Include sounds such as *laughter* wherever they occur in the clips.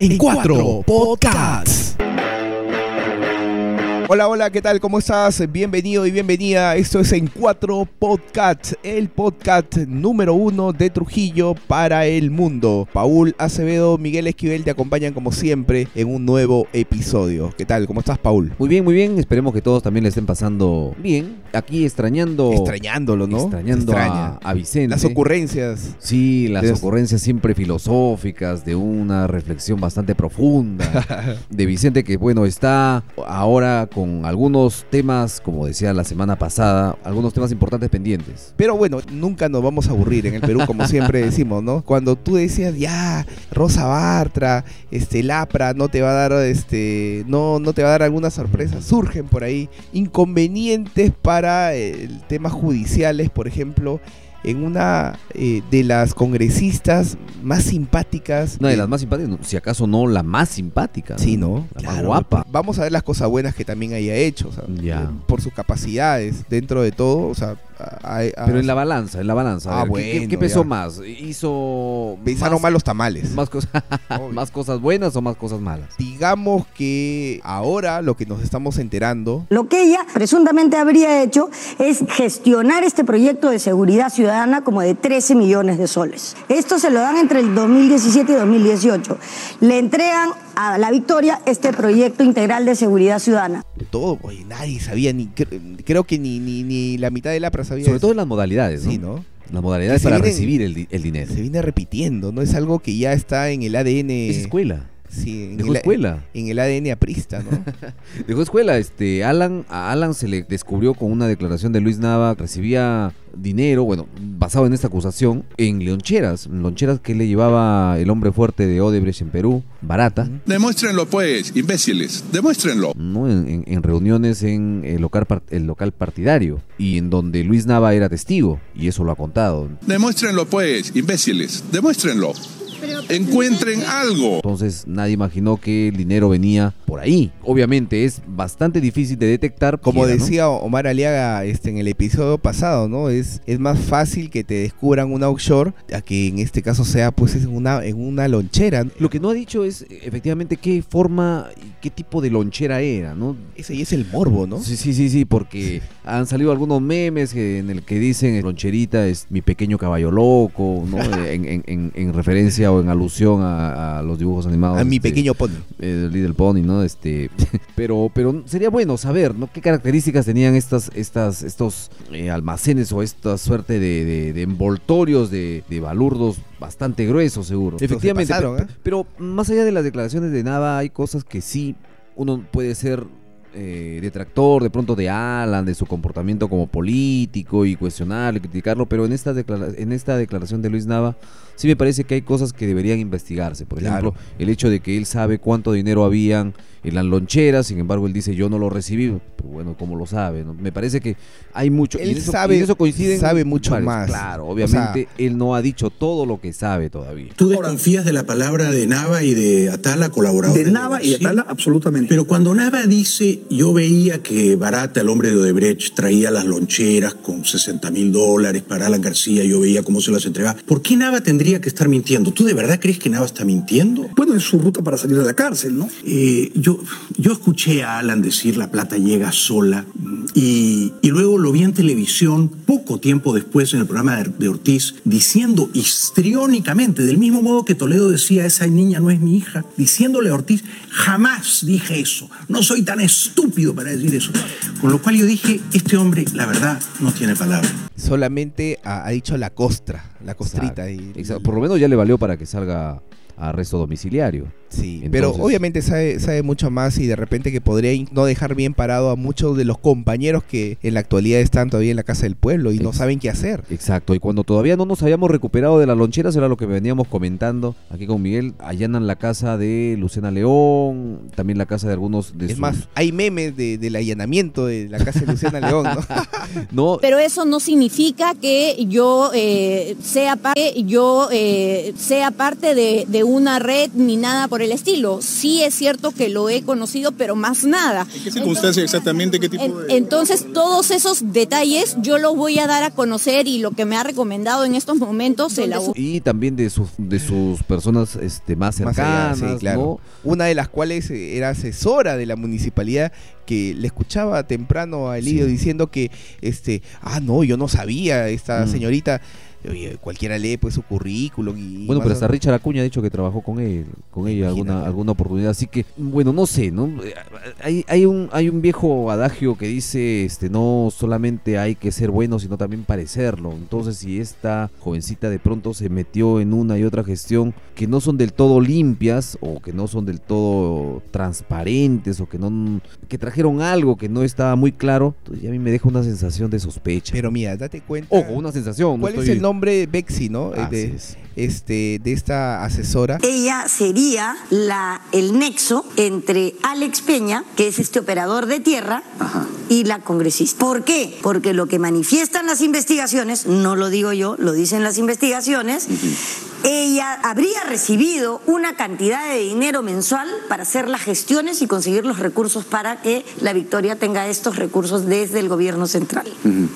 en cuatro podcasts. Hola, hola, ¿qué tal? ¿Cómo estás? Bienvenido y bienvenida. Esto es En Cuatro Podcasts, el podcast número uno de Trujillo para el mundo. Paul Acevedo, Miguel Esquivel te acompañan como siempre en un nuevo episodio. ¿Qué tal? ¿Cómo estás, Paul? Muy bien, muy bien. Esperemos que todos también le estén pasando bien. Aquí extrañando. Extrañándolo, ¿no? Extrañando Extraña. a, a Vicente. Las ocurrencias. Sí, las ocurrencias siempre filosóficas, de una reflexión bastante profunda. *laughs* de Vicente que, bueno, está ahora con algunos temas, como decía la semana pasada, algunos temas importantes pendientes. Pero bueno, nunca nos vamos a aburrir en el Perú, como siempre *laughs* decimos, ¿no? Cuando tú decías, ya, Rosa Bartra, este, Lapra, no te va a dar, este, no, no te va a dar alguna sorpresa, surgen por ahí inconvenientes para eh, temas judiciales, por ejemplo, en una eh, de las congresistas más simpáticas. Una de las más simpáticas, si acaso no la más simpática. Sí, ¿no? La más guapa. Vamos a ver las cosas buenas que también haya hecho, o sea, Ya. eh, por sus capacidades, dentro de todo, o sea, a- a- Pero en la balanza, en la balanza. Ah, ver, ¿qué- ¿qué, bueno, qué pesó ya. más? ¿Hizo Pensaron más, mal los tamales. más cosas, *laughs* más cosas buenas o más cosas malas? Digamos que ahora lo que nos estamos enterando, Lo que ella presuntamente habría hecho es gestionar este proyecto de seguridad ciudadana como de 13 millones de soles. Esto se lo dan entre el 2017 y 2018. Le entregan a la Victoria este proyecto integral de seguridad ciudadana. todo, oye, nadie sabía, ni cre- creo que ni, ni, ni la mitad de la pra sabía Sobre eso. todo en las modalidades, ¿no? Sí, ¿no? Las modalidades para vienen- recibir el, el dinero. Se viene repitiendo, ¿no? Es algo que ya está en el ADN. Es escuela. Sí, en Dejó el, escuela. en el ADN aprista, ¿no? *laughs* Dejó escuela. Este, Alan, a Alan se le descubrió con una declaración de Luis Nava recibía dinero, bueno, basado en esta acusación, en loncheras. Loncheras que le llevaba el hombre fuerte de Odebrecht en Perú, barata. Demuéstrenlo pues, imbéciles, demuéstrenlo. ¿no? En, en- en reuniones en el local, el local partidario y en donde Luis Nava era testigo y eso lo ha contado. Demuéstrenlo pues, imbéciles, demuéstrenlo. Encuentren algo. Entonces nadie imaginó que el dinero venía por ahí. Obviamente es bastante difícil de detectar. Como quiera, ¿no? decía Omar Aliaga este, en el episodio pasado, ¿no? Es, es más fácil que te descubran un offshore a que en este caso sea pues en una, en una lonchera. Lo que no ha dicho es efectivamente qué forma y qué tipo de lonchera era, ¿no? Ese y es el morbo, ¿no? Sí, sí, sí, sí, porque han salido algunos memes en el que dicen loncherita es mi pequeño caballo loco, ¿no? *laughs* en, en- en- en referencia o en alusión a, a los dibujos animados. A mi este, pequeño pony. eh, Little Pony, ¿no? Este, *laughs* pero, pero sería bueno saber, ¿no? ¿Qué características tenían estas, estas, estos eh, almacenes o esta suerte de, de- de envoltorios de, de balurdos bastante gruesos, seguro? se Efectivamente, pasaron, ¿eh? pero más allá de las declaraciones de nada, hay cosas que sí uno puede ser eh, detractor de pronto de Alan, de su comportamiento como político y cuestionarlo y criticarlo, pero en esta, en esta declaración de Luis Nava sí me parece que hay cosas que deberían investigarse. Por Claro. ejemplo, el hecho de que él sabe cuánto dinero habían en las loncheras, sin embargo él dice yo no lo recibí, pero bueno, ¿cómo lo sabe? no? Me parece que hay mucho, y Él en eso, sabe- y en eso coinciden sabe mucho varios. más. Claro, O obviamente él no ha dicho todo lo que sabe todavía. ¿Tú desconfías de la palabra de Nava y de Atala, colaboradores? De Nava y Sí. Atala, absolutamente. Pero cuando Nava dice, yo veía que Barata, el hombre de Odebrecht, traía las loncheras con 60 mil dólares para Alan García, yo veía cómo se las entregaba. ¿Por qué Nava tendría que estar mintiendo? ¿Tú de verdad crees que Nava está mintiendo? bueno, es su ruta para salir de la cárcel, ¿no? Eh, yo, yo escuché a Alan decir la plata llega sola y, y luego lo vi en televisión poco tiempo después en el programa de, de Ortiz diciendo histriónicamente, del mismo modo que Toledo decía esa niña no es mi hija, diciéndole a Ortiz, jamás dije eso, no soy tan estúpido para decir eso. Con lo cual yo dije, este hombre, la verdad, no tiene palabra. Solamente ha, ha dicho la costra, la costrita. Exacto, y, exacto. Por lo menos ya le valió para que salga a arresto domiciliario. Sí, pero obviamente sabe, sabe mucho más y de repente que podría no dejar bien parado a muchos de los compañeros que en la actualidad están todavía en la casa del pueblo y no saben qué hacer. Exacto, y cuando todavía no nos habíamos recuperado de las loncheras, era lo que veníamos comentando aquí con Miguel, allanan la casa de Luciana León, también la casa de algunos de Es sus- más, hay memes de- del allanamiento de la casa de Luciana *laughs* León, ¿no? *laughs* no, Pero eso no significa que yo eh, sea parte, yo eh, sea parte de, de una red ni nada por el estilo. Sí es cierto que lo he conocido, pero más nada. ¿En qué circunstancia exactamente? ¿Qué tipo de...? Entonces, todos esos detalles yo los voy a dar a conocer y lo que me ha recomendado en estos momentos se la Y también de sus, de sus personas este, más Más allá, cercanas, sí, claro. ¿no? Una de las cuales eh, era asesora de la municipalidad que le escuchaba temprano a Elidio Sí. diciendo que este, ah no, yo no sabía esta Mm. señorita Oye, cualquiera lee pues su currículum y Bueno, pero hasta Richard Acuña ha dicho que trabajó con él, con ella alguna, Imagínate. alguna oportunidad. Así que, bueno, no sé, ¿no? Eh, Hay, hay, un, hay un viejo adagio que dice, este, no solamente hay que ser bueno, sino también parecerlo. Entonces, si esta jovencita de pronto se metió en una y otra gestión que no son del todo limpias o que no son del todo transparentes o que no que trajeron algo que no estaba muy claro, entonces ya a mí me deja una sensación de sospecha. Pero mira, date cuenta. Ojo, una sensación. no ¿Cuál es estoy- el nombre Bexi, no? Eh, de, es. este, de esta asesora. Ella sería la, el nexo entre Alex Peña, que es este operador de tierra, y la congresista. ¿Por qué? Porque lo que manifiestan las investigaciones, no lo digo yo, lo dicen las investigaciones, ella habría recibido una cantidad de dinero mensual para hacer las gestiones y conseguir los recursos para que la Victoria tenga estos recursos desde el gobierno central.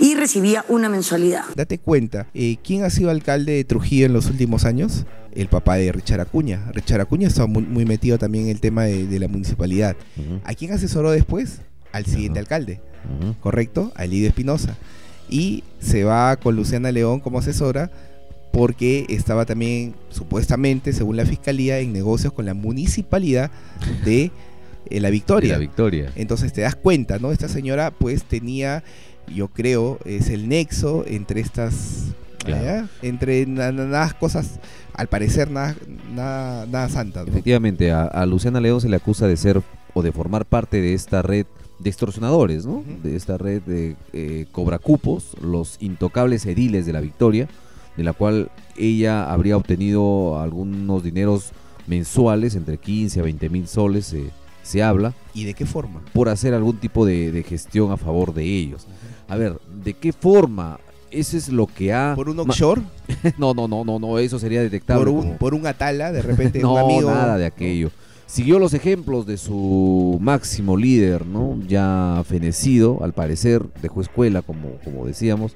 Y recibía una mensualidad. Date cuenta, eh, ¿quién ha sido alcalde de Trujillo en los últimos años? El papá de Richard Acuña. Richard Acuña estaba muy, muy metido también en el tema de, de la municipalidad. ¿A quién asesoró después? Al siguiente alcalde. ¿correcto? A Elidio Espinosa. Y se va con Luciana León como asesora porque estaba también, supuestamente, según la fiscalía, en negocios con la municipalidad de eh, La Victoria. la victoria. Entonces te das cuenta, ¿no? Esta señora pues tenía, yo creo, es el nexo entre estas, Claro. entre na- na- nada cosas, al parecer nada, nada, nada santas, ¿no? Efectivamente, a, a Luciana León se le acusa de ser o de formar parte de esta red de extorsionadores, ¿no? De esta red de eh, cobracupos, los intocables ediles de la Victoria, de la cual ella habría obtenido algunos dineros mensuales, entre 15 a 20 mil soles, eh, se habla, ¿Y de qué forma? por hacer algún tipo de, de gestión a favor de ellos. A ver, ¿de qué forma? Eso es lo que ha... ¿Por un offshore? *laughs* No, no, no, no, no, eso sería detectable. ¿Por un, como- por un atala? De repente *laughs* no, un amigo... nada de aquello. Siguió los ejemplos de su máximo líder, ¿no? Ya fenecido, al parecer, dejó escuela, como, como decíamos,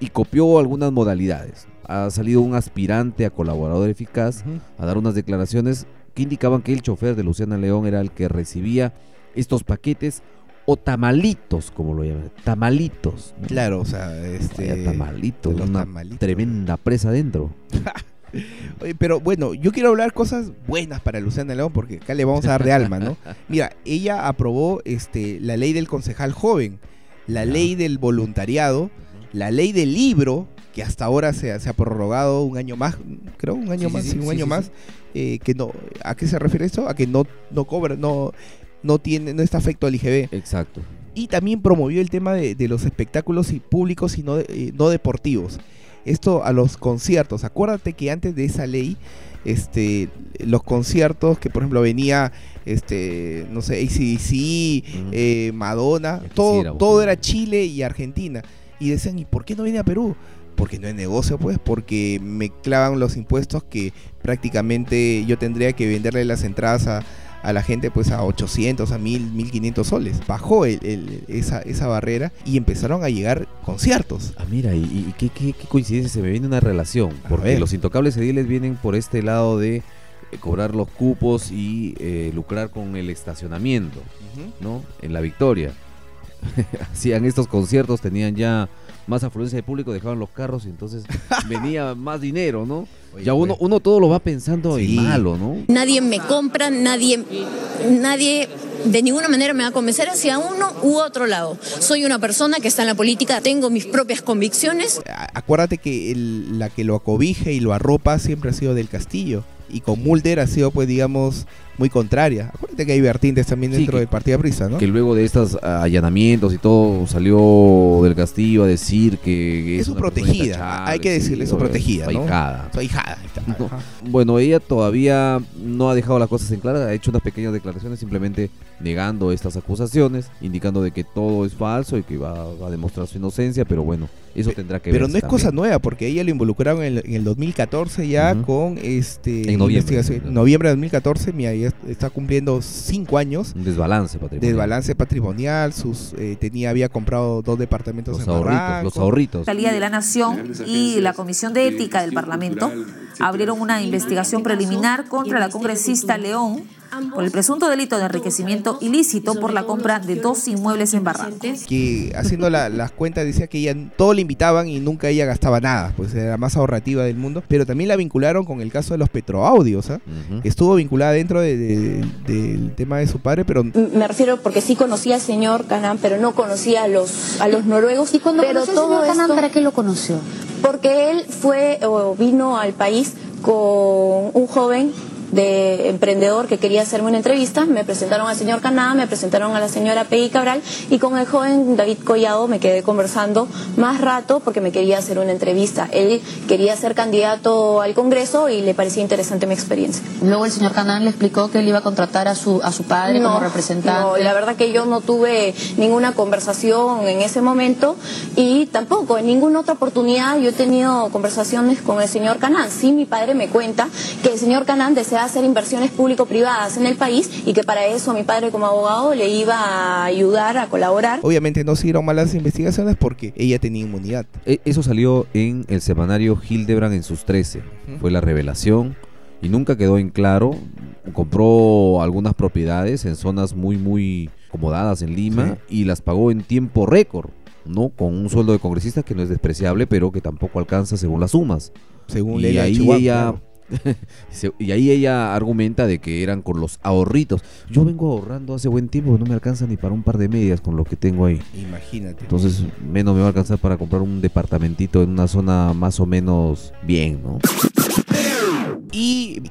y copió algunas modalidades. Ha salido un aspirante a colaborador eficaz a dar unas declaraciones que indicaban que el chofer de Luciana León era el que recibía estos paquetes o tamalitos, como lo llaman, tamalitos. ¿no? Claro, o sea, este... Vaya tamalitos, una tamalitos. tremenda presa adentro. *laughs* Oye, pero bueno, yo quiero hablar cosas buenas para Luciana León porque acá le vamos a dar de alma, ¿no? *laughs* Mira, ella aprobó este, la ley del concejal joven, la ley del voluntariado, la ley del libro, que hasta ahora se, ha- se ha prorrogado un año más, creo, un año Sí, más, sí, sí, un año más, eh, que no, ¿a qué se refiere esto? A que no, no cobra, no, no tiene, no está afecto al IGB. Exacto. Y también promovió el tema de, de los espectáculos y públicos y no, eh, no deportivos. Esto a los conciertos. Acuérdate que antes de esa ley, este, los conciertos que por ejemplo venía, este, no sé, ACDC, Ujú. eh, Madonna, todo, todo era Chile y Argentina. Y decían, ¿y por qué no viene a Perú? Porque no es negocio, pues, porque me clavan los impuestos que prácticamente yo tendría que venderle las entradas a, a la gente pues a 800, a 1000, 1500 soles. Bajó el- el- esa, esa barrera y empezaron a llegar conciertos. Ah, mira, y, y qué, qué- qué coincidencia, se me viene una relación, porque los intocables ediles vienen por este lado de eh, cobrar los cupos y eh, lucrar con el estacionamiento, ¿no? En la Victoria. *laughs* Hacían estos conciertos, tenían ya más afluencia de público, dejaban los carros y entonces *laughs* venía más dinero, ¿no? Oye, ya uno, pues. uno todo lo va pensando Sí. en malo, ¿no? Nadie me compra, nadie, nadie de ninguna manera me va a convencer hacia uno u otro lado. Soy una persona que está en la política, tengo mis propias convicciones. Acuérdate que el- la que lo acobija y lo arropa siempre ha sido del Castillo. Y con Mulder ha sido, pues, digamos, muy contraria. Acuérdate que hay vertientes también Sí, dentro que- del Partido Aprista, ¿no? Que luego de estos allanamientos y todo salió del castillo a decir que Es su protegida, hay que decirle, es su protegida, su ¿no? ahijada. Su ahijada. No. Bueno, ella todavía no ha dejado las cosas en claro, ha hecho unas pequeñas declaraciones simplemente negando estas acusaciones, indicando de que todo es falso y que va, va a demostrar su inocencia, pero bueno, Eso tendrá que Pero verse no es cosa también. nueva, porque ella lo involucraron en el, en el 2014 ya Ujú. con este En noviembre. En noviembre de 2014, mira, ya está cumpliendo cinco años Un desbalance patrimonial. de balance patrimonial. Sus eh, tenía había comprado dos departamentos Los en ahorritos, Barranco. los ahorritos. Fiscalía de la Nación y la Comisión de Ética del Parlamento abrieron una investigación preliminar contra la congresista León por el presunto delito de enriquecimiento ilícito por la compra de dos inmuebles en Barranco. que haciendo la- las cuentas decía que ella todo le invitaban y nunca ella gastaba nada, pues era la más ahorrativa del mundo, pero también la vincularon con el caso de los petroaudios, ¿ah? Ujú. que estuvo vinculada dentro de- de- del tema de su padre, pero Me refiero porque sí conocía al señor Canán, pero no conocía a los, a los noruegos. Y cuando pero conoció al todo señor Canán, esto- ¿para qué lo conoció? Porque él fue o vino al país con un joven de emprendedor que quería hacerme una entrevista. Me presentaron al señor Caná, me presentaron a la señora Peggy Cabral y con el joven David Collado me quedé conversando más rato porque me quería hacer una entrevista. Él quería ser candidato al Congreso y le parecía interesante mi experiencia. Luego el señor Canán le explicó que él iba a contratar a su, a su padre como representante. No, la verdad que yo no tuve ninguna conversación en ese momento y tampoco en ninguna otra oportunidad yo he tenido conversaciones con el señor Canán. Sí, mi padre me cuenta que el señor Canán desea hacer inversiones público-privadas en el país y que para eso mi padre como abogado le iba a ayudar, a colaborar. obviamente no siguieron malas investigaciones porque ella tenía inmunidad. E- Eso salió en el semanario Hildebrand en sus 13. Fue la revelación y nunca quedó en claro. Compró algunas propiedades en zonas muy, muy acomodadas en Lima y las pagó en tiempo récord, ¿no? Con un sueldo de congresista que no es despreciable, pero que tampoco alcanza según las sumas. Según y ahí ella *laughs* y ahí ella argumenta de que eran con los ahorritos. Yo vengo ahorrando hace buen tiempo, no me alcanza ni para un par de medias con lo que tengo ahí. Imagínate. Entonces, menos me va a alcanzar para comprar un departamentito en una zona más o menos bien, ¿no?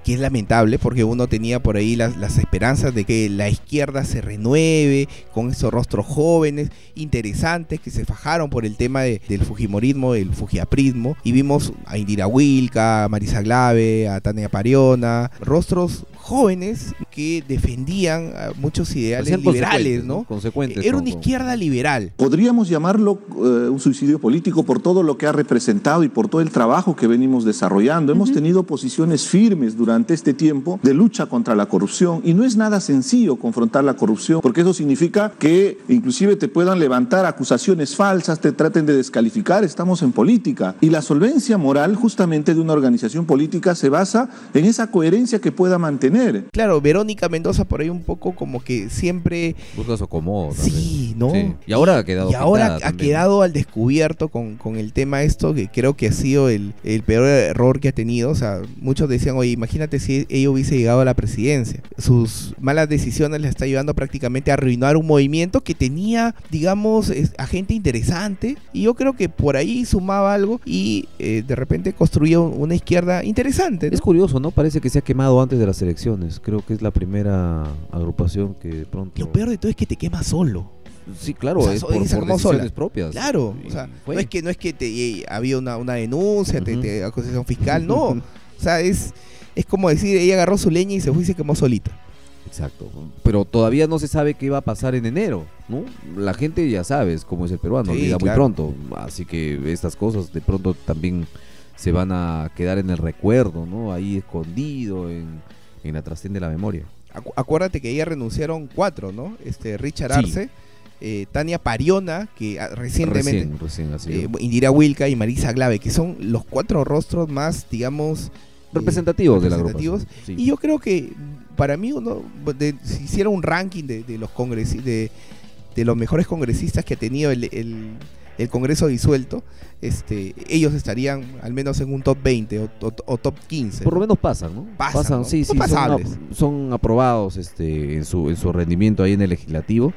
Que es lamentable porque uno tenía por ahí las, las esperanzas de que la izquierda se renueve con esos rostros jóvenes, interesantes, que se fajaron por el tema de- del fujimorismo, el fujiaprismo. Y vimos a Indira Wilka, a Marisa Glave, a Tania Pariona, rostros jóvenes que defendían a muchos ideales liberales, consecuentes, ¿no? Consecuentes. Era una izquierda liberal. Podríamos llamarlo eh, un suicidio político por todo lo que ha representado y por todo el trabajo que venimos desarrollando. Hemos tenido posiciones firmes durante este tiempo de lucha contra la corrupción y no es nada sencillo confrontar la corrupción porque eso significa que inclusive te puedan levantar acusaciones falsas, te traten de descalificar, estamos en política y la solvencia moral justamente de una organización política se basa en esa coherencia que pueda mantener. Claro, Verónica Mendoza por ahí un poco como que siempre Busca su acomodo. Sí, ¿no? Sí. Y ahora ha quedado Y ahora ha también. quedado al descubierto con, con el tema esto, que creo que ha sido el, el peor error que ha tenido. O sea, muchos decían, oye, imagínate si ella hubiese llegado a la presidencia. Sus malas decisiones le está llevando prácticamente a arruinar un movimiento que tenía, digamos, a gente interesante. Y yo creo que por ahí sumaba algo y eh, de repente construyó una izquierda interesante. ¿no? Es curioso, ¿no? Parece que se ha quemado antes de las elecciones. Creo que es la primera agrupación que de pronto... Lo peor de todo es que te quema solo. Sí, claro, O sea, es por, por decisiones sola. propias. Claro, o sea, no es que no es que te, eh, había una, una denuncia, te- te- acusación fiscal, *laughs* no. o sea, es, es como decir, ella agarró su leña y se fue y se quemó solita. Exacto. Pero todavía no se sabe qué va a pasar en enero, ¿no? La gente ya sabes cómo es el peruano, Sí, claro. muy pronto. Así que estas cosas de pronto también se van a quedar en el recuerdo, ¿no? Ahí escondido en, en la trasciende de la memoria. Acu- acuérdate que ella renunciaron cuatro, ¿no? Este Richard Sí. Arce, eh, Tania Pariona, que ah, recientemente, Recién, recién eh, Indira Wilka y Marisa Glave, que son los cuatro rostros más, digamos, eh, Representativos de la representativos. agrupación, sí. Y yo creo que para mí uno, de- si hiciera un ranking de, de los congresi de, de los mejores congresistas que ha tenido el, el- el Congreso disuelto, este, ellos estarían al menos en un top 20 o, o- o top 15. Por lo menos pasan, ¿no? Pasan, ¿no? sí, Son sí, son, pasables. son aprobados este, en, su, en su rendimiento ahí en el legislativo.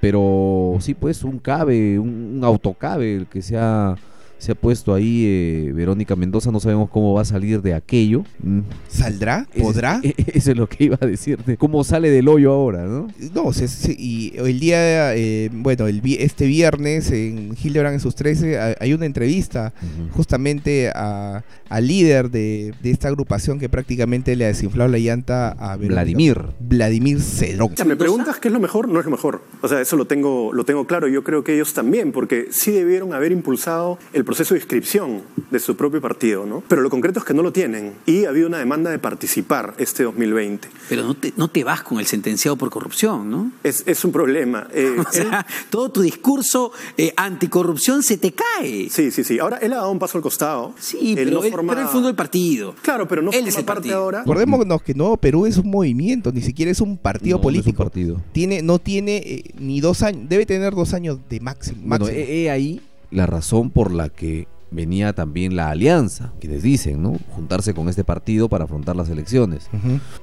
Pero sí, pues un cabe, un, un autocabe el que se ha, se ha puesto ahí eh, Verónica Mendoza. No sabemos cómo va a salir de aquello. Mm. ¿Saldrá? ¿Podrá? *laughs* Eso es lo que iba a decirte. ¿Cómo sale del hoyo ahora, no? No, se- se- y el día, eh, bueno, el, vi- este viernes en Hildebrand en sus 13 ha- hay una entrevista justamente a- al líder de, de esta agrupación que prácticamente le ha desinflado la llanta a Verónica. Vladimir. Vladimir Cedrón. O sea, me preguntas qué es lo mejor, no es lo mejor. O sea, eso lo tengo, lo tengo claro. Yo creo que ellos también, porque sí debieron haber impulsado el proceso de inscripción de su propio partido, ¿no? Pero lo concreto es que no lo tienen y ha habido una demanda de participar este 2020. Pero no te, no te vas con el sentenciado por corrupción, ¿no? Es, es un problema. Eh, *laughs* o sea, todo tu discurso eh, anticorrupción se te cae. Sí, sí, sí. Ahora él ha dado un paso al costado. Sí, él pero, no él, forma... pero él fundó el partido. Claro, pero no él forma es el parte partido. ahora. Recordémonos que no, Perú es un movimiento, ni siquiera es un partido No, no es un político. partido. Tiene, no tiene eh, ni dos años, debe tener dos años de máximo. Bueno, máximo. he, he ahí la razón por la que venía también la alianza, quienes dicen, ¿no? Juntarse con este partido para afrontar las elecciones.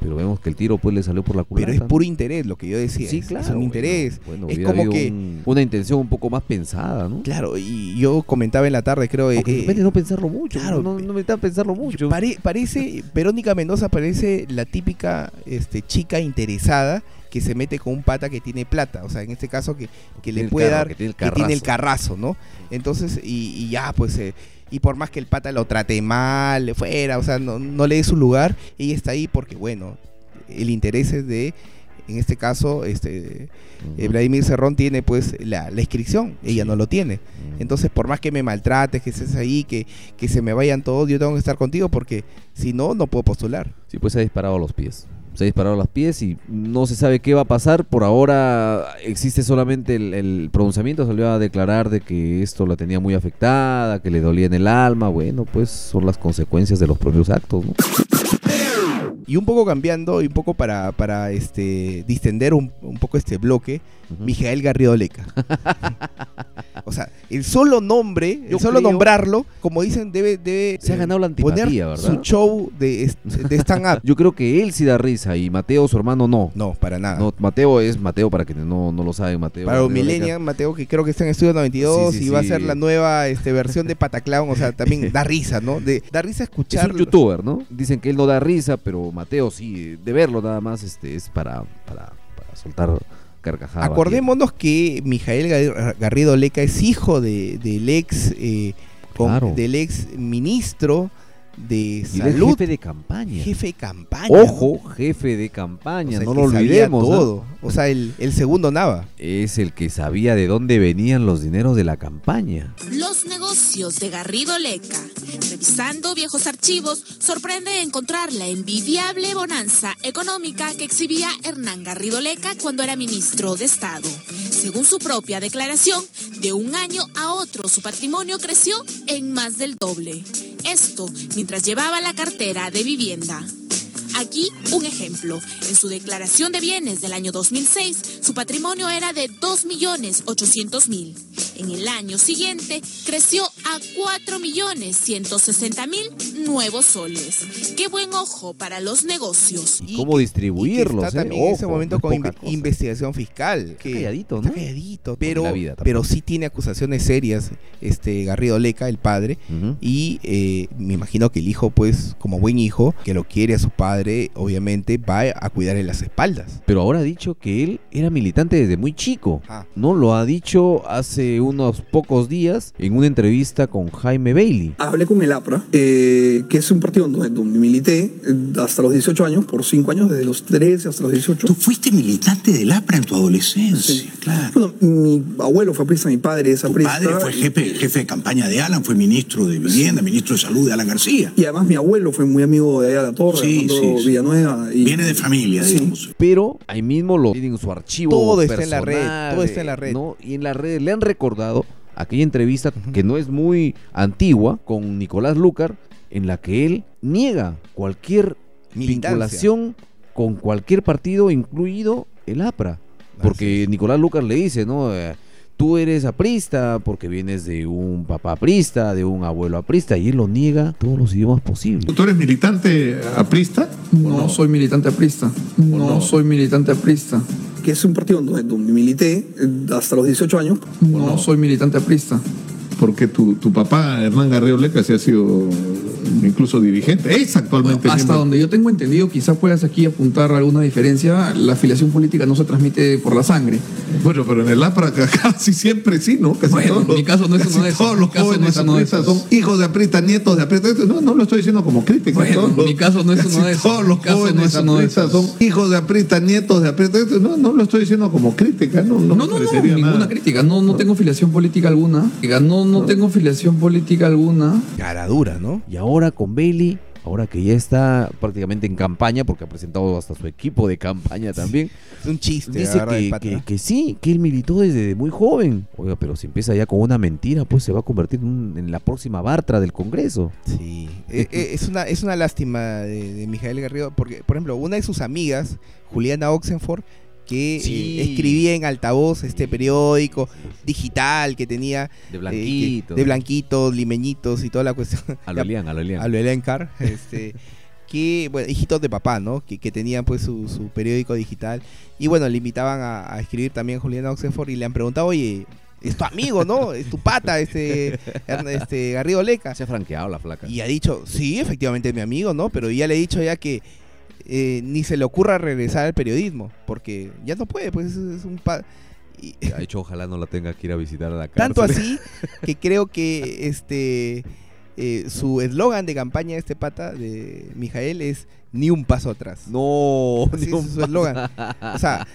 Pero vemos que el tiro pues le salió por la culata. Pero es puro interés, lo que yo decía. Sí, claro. Es un interés. Bueno, es como que. un- una intención un poco más pensada, ¿no? Claro, y yo comentaba en la tarde, creo. eh, de no pensarlo mucho. claro, no, no necesitan pensarlo mucho. Pare- parece, Verónica Mendoza parece la típica este, chica interesada que se mete con un pata que tiene plata, o sea, en este caso que, que le puede carro, dar, que tiene el que tiene el carrazo. ¿no? Entonces, y, y ya, pues, eh, y por más que el pata lo trate mal, le fuera, o sea, no, no le dé su lugar, ella está ahí porque, bueno, el interés es de, en este caso, este, eh, Vladimir Cerrón tiene pues la, la inscripción, ella no lo tiene. Entonces, por más que me maltrates, que estés ahí, que, que se me vayan todos, yo tengo que estar contigo porque si no, no puedo postular. Sí, pues se ha disparado a los pies. Se ha los pies y no se sabe qué va a pasar. Por ahora existe solamente el, el pronunciamiento. Salió a declarar de que esto la tenía muy afectada, que le dolía en el alma. Bueno, pues son las consecuencias de los propios actos, ¿no? Y un poco cambiando, y un poco para, para este distender un, un poco este bloque, Mijael Garrido Leca. *laughs* o sea, el solo nombre, Yo el solo creo- nombrarlo, como dicen, debe, debe Se ha eh, ganado la poner ¿verdad? su show de, de stand-up. *laughs* Yo creo que él sí da risa y Mateo, su hermano, no. No, para nada. No, Mateo es Mateo, para quienes no, no lo saben, Mateo. Para Leca. millennials, Mateo, que creo que está en Estudio 92 Sí, sí, y va a ser la nueva este, versión de Pataclown, o sea, también *laughs* da risa, ¿no? De, da risa Es escuchar. un youtuber, ¿no? Dicen que él no da risa, pero Mateo sí, de verlo nada más este, es para, para, para soltar carcajadas. Acordémonos que Mijael Gar- Garrido Leca es hijo de, del ex eh, con- Claro. del ex ministro de salud, jefe de campaña. jefe de campaña. Ojo, jefe de campaña, O sea, no el lo olvidemos. ¿no? todo. O sea, el, el segundo Nava. Es el que sabía de dónde venían los dineros de la campaña. Los negocios de Garrido Leca. Revisando viejos archivos, sorprende encontrar la envidiable bonanza económica que exhibía Hernán Garrido Leca cuando era ministro de Estado. Según su propia declaración, de un año a otro su patrimonio creció en más del doble. Esto mientras llevaba la cartera de vivienda. Aquí un ejemplo. En su declaración de bienes del año 2006, su patrimonio era de 2.800.000. En el año siguiente, creció a 4.160.000 nuevos soles. Qué buen ojo para los negocios. ¿Cómo distribuirlos? Está eh? también en ese momento no es con poca inve- cosa. investigación fiscal. Que calladito, Está ¿no? calladito, pero, vida pero sí tiene acusaciones serias este Garrido Leca, el padre. Y eh, me imagino que el hijo, pues, como buen hijo, que lo quiere a su padre, obviamente va a cuidarle las espaldas. Pero ahora ha dicho que él era militante desde muy chico. Ah. No lo ha dicho hace unos pocos días en una entrevista con Jaime Bailey. Hablé con el APRA, eh, que es un partido donde, donde milité eh, hasta los 18 años, por 5 años, desde los 13 hasta los 18. Tú fuiste militante del APRA en tu adolescencia, claro. Bueno, mi abuelo fue aprista, mi padre es aprista. padre fue jefe, jefe de campaña de Alan, fue ministro de Vivienda, ministro de Salud de Alan García. Y además mi abuelo fue muy amigo de allá de la Torre, Sí, sí, sí. Villanueva. Y, Viene de familia, Sí. digamos. Pero ahí mismo lo tienen en su archivo. Todo está en la red, todo está en la red. ¿no? Y en la red le han recordado aquella entrevista que no es muy antigua con Nicolás Lucar, en la que él niega cualquier Militancia. vinculación con cualquier partido, incluido el APRA. Porque Nicolás Lucar le dice, ¿no? Eh, Tú eres aprista porque vienes de un papá aprista, de un abuelo aprista, y él lo niega todos los idiomas posibles. ¿Tú eres militante aprista? No, soy militante aprista. No, soy militante aprista. Que es un partido donde, milité eh, hasta los 18 años. No, soy militante aprista. Porque tu, tu papá, Hernán Garrido Leca, sí ha sido incluso dirigente, es actualmente Hasta miembro. donde yo tengo entendido, quizás puedas aquí apuntar alguna diferencia, la afiliación política no se transmite por la sangre. Bueno, pero en el APRA *laughs* casi siempre sí, ¿no? Casi Bueno, todos en mi caso no es uno de esos, Todos los caso no jóvenes es son hijos de aprista, nietos de aprista. No, no lo estoy diciendo como crítica. Bueno, todos en mi caso no es uno de esos, Todos los caso no jóvenes es esos. son hijos de aprista, nietos de aprista. No, no lo estoy diciendo como crítica, no, no, No, no, no, ninguna nada. crítica. No, no tengo filiación política alguna. Diga, No, no tengo filiación política alguna. Cara dura, ¿no? Y ahora con Bailey, ahora que ya está prácticamente en campaña, porque ha presentado hasta su equipo de campaña también. Es un chiste. Dice que, que- que sí, que él militó desde muy joven. Oiga, pero si empieza ya con una mentira, pues se va a convertir en, un- en la próxima Bartra del Congreso. Sí, Eh, eh, es una es una lástima de, de Mijael Garrido porque por ejemplo una de sus amigas Juliana Oxenford que Sí. eh, escribía en altavoz este periódico digital que tenía De eh, blanquitos. de blanquitos limeñitos y toda la cuestión *laughs* A lo Elian, a lo Elian. a lo Elencar, este que bueno hijitos de papá no que, que tenían pues su, su periódico digital y bueno le invitaban a, a escribir también Juliana Oxenford y le han preguntado oye es tu amigo, ¿no? Es tu pata, este, este Garrido Leca. Se ha franqueado la flaca. Y ha dicho, sí, efectivamente es mi amigo, ¿no? Pero ya le he dicho ya que eh, ni se le ocurra regresar al periodismo, porque ya no puede, pues es, un... pa- y- *laughs* De hecho, ojalá no la tenga que ir a visitar a la cárcel. tanto así *laughs* que creo que este eh, su eslogan de campaña de este pata de Mijael es ni un paso atrás. No, *laughs* Así ni es un su paso. eslogan. O sea,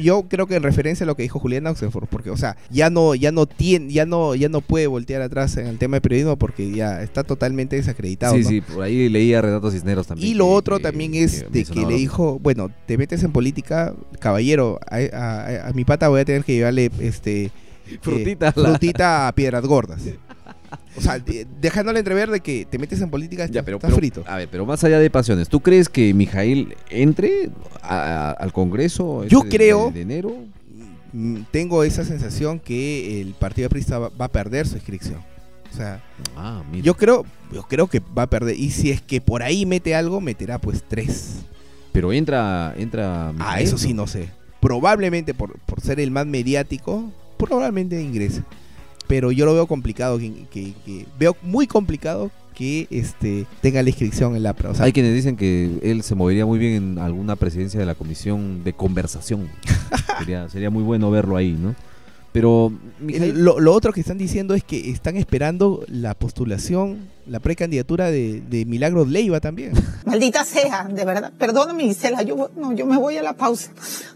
yo creo que en referencia a lo que dijo Julián Oxenford, porque o sea, ya no ya no tiene ya no ya no puede voltear atrás en el tema de periodismo porque ya está totalmente desacreditado, Sí, ¿no? sí, por ahí leía Renato Cisneros también. Y lo que- otro que- también es que de que le dijo, bueno, te metes en política, caballero, a, a- a mi pata voy a tener que llevarle este *laughs* eh, Frutita la- frutita a piedras gordas. *laughs* O sea, de- dejándole entrever de que te metes en política, Ya, estás, pero, estás pero- frito. A ver, pero más allá de pasiones, ¿tú crees que Mijail entre a- a- al Congreso? Yo este creo- De, enero? Mm, Tengo esa sensación que el Partido Aprista va, va a perder su inscripción. O sea, Ah, mira. yo creo, yo creo que va a perder. Y si es que por ahí mete algo, meterá pues tres. Pero entra, entra. Ah, eso sí, no sé. Probablemente por, por ser el más mediático, probablemente ingrese. Pero yo lo veo complicado, que, que- que- veo muy complicado que este tenga la inscripción en la. O sea, Hay quienes dicen que él se movería muy bien en alguna presidencia de la comisión de conversación. *laughs* sería, sería muy bueno verlo ahí, ¿no? Pero Mijail- lo otro que están diciendo es que están esperando la postulación, la precandidatura de, de Milagros Leiva también. *laughs* Maldita sea, de verdad. Perdóname, Gisela, yo, no, yo me voy a la pausa.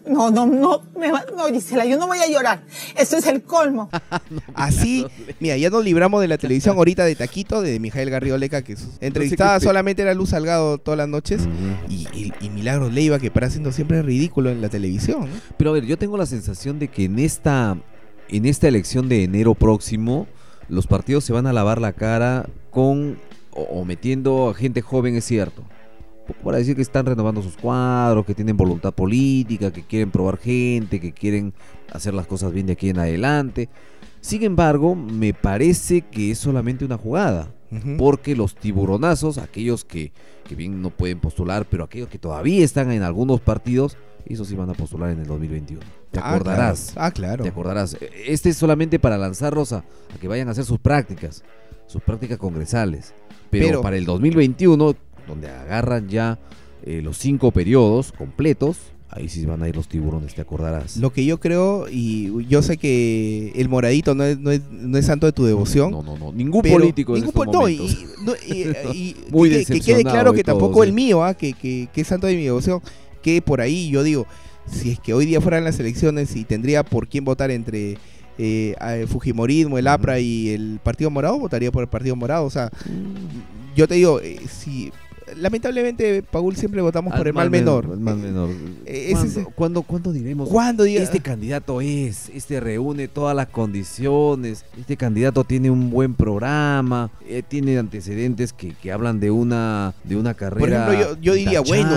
No, no, no, me va- no, Gisela, yo no voy a llorar. Esto es el colmo. *laughs* Así, mira, ya nos libramos de la televisión *laughs* ahorita de Taquito, de Mijael Garrido Leca, que entrevistada te- solamente era Luz Salgado todas las noches, y, y- y Milagros Leiva, que para haciendo siempre ridículo en la televisión. Pero a ver, yo tengo la sensación de que en esta, en esta elección de enero próximo, los partidos se van a lavar la cara con o, o metiendo a gente joven, es cierto. Para decir que están renovando sus cuadros, que tienen voluntad política, que quieren probar gente, que quieren hacer las cosas bien de aquí en adelante. Sin embargo, me parece que es solamente una jugada. Porque los tiburonazos, aquellos que, que bien no pueden postular, pero aquellos que todavía están en algunos partidos, esos sí van a postular en el 2021. Te Ah, acordarás. claro. Ah, claro. Te acordarás. Este es solamente para lanzarlos a, a que vayan a hacer sus prácticas, sus prácticas congresales. Pero, Pero- para el 2021, donde agarran ya eh, los cinco periodos completos, ahí sí van a ir los tiburones, te acordarás. Lo que yo creo, y yo sé que el moradito no es, no es, no es santo de tu devoción. No, no, no. Ningún político en ningún estos pol- no, y- momentos. y- *laughs* no, y- Muy que, que quede claro que todo, tampoco sí. el mío, ah, que, que, que es santo de mi devoción. Que por ahí yo digo, si es que hoy día fueran las elecciones y tendría por quién votar entre eh, el Fujimorismo, el APRA y el Partido Morado, votaría por el Partido Morado. O sea, yo te digo, eh, si lamentablemente, Paul, siempre votamos por el mal menor. El mal menor. Eh, ¿Cuándo, es- cuándo- cuándo diremos? ¿Cuándo Este candidato es, este reúne todas las condiciones, este candidato tiene un buen programa, eh, tiene antecedentes que, que hablan de una, de una carrera. Por ejemplo, yo, yo diría, bueno,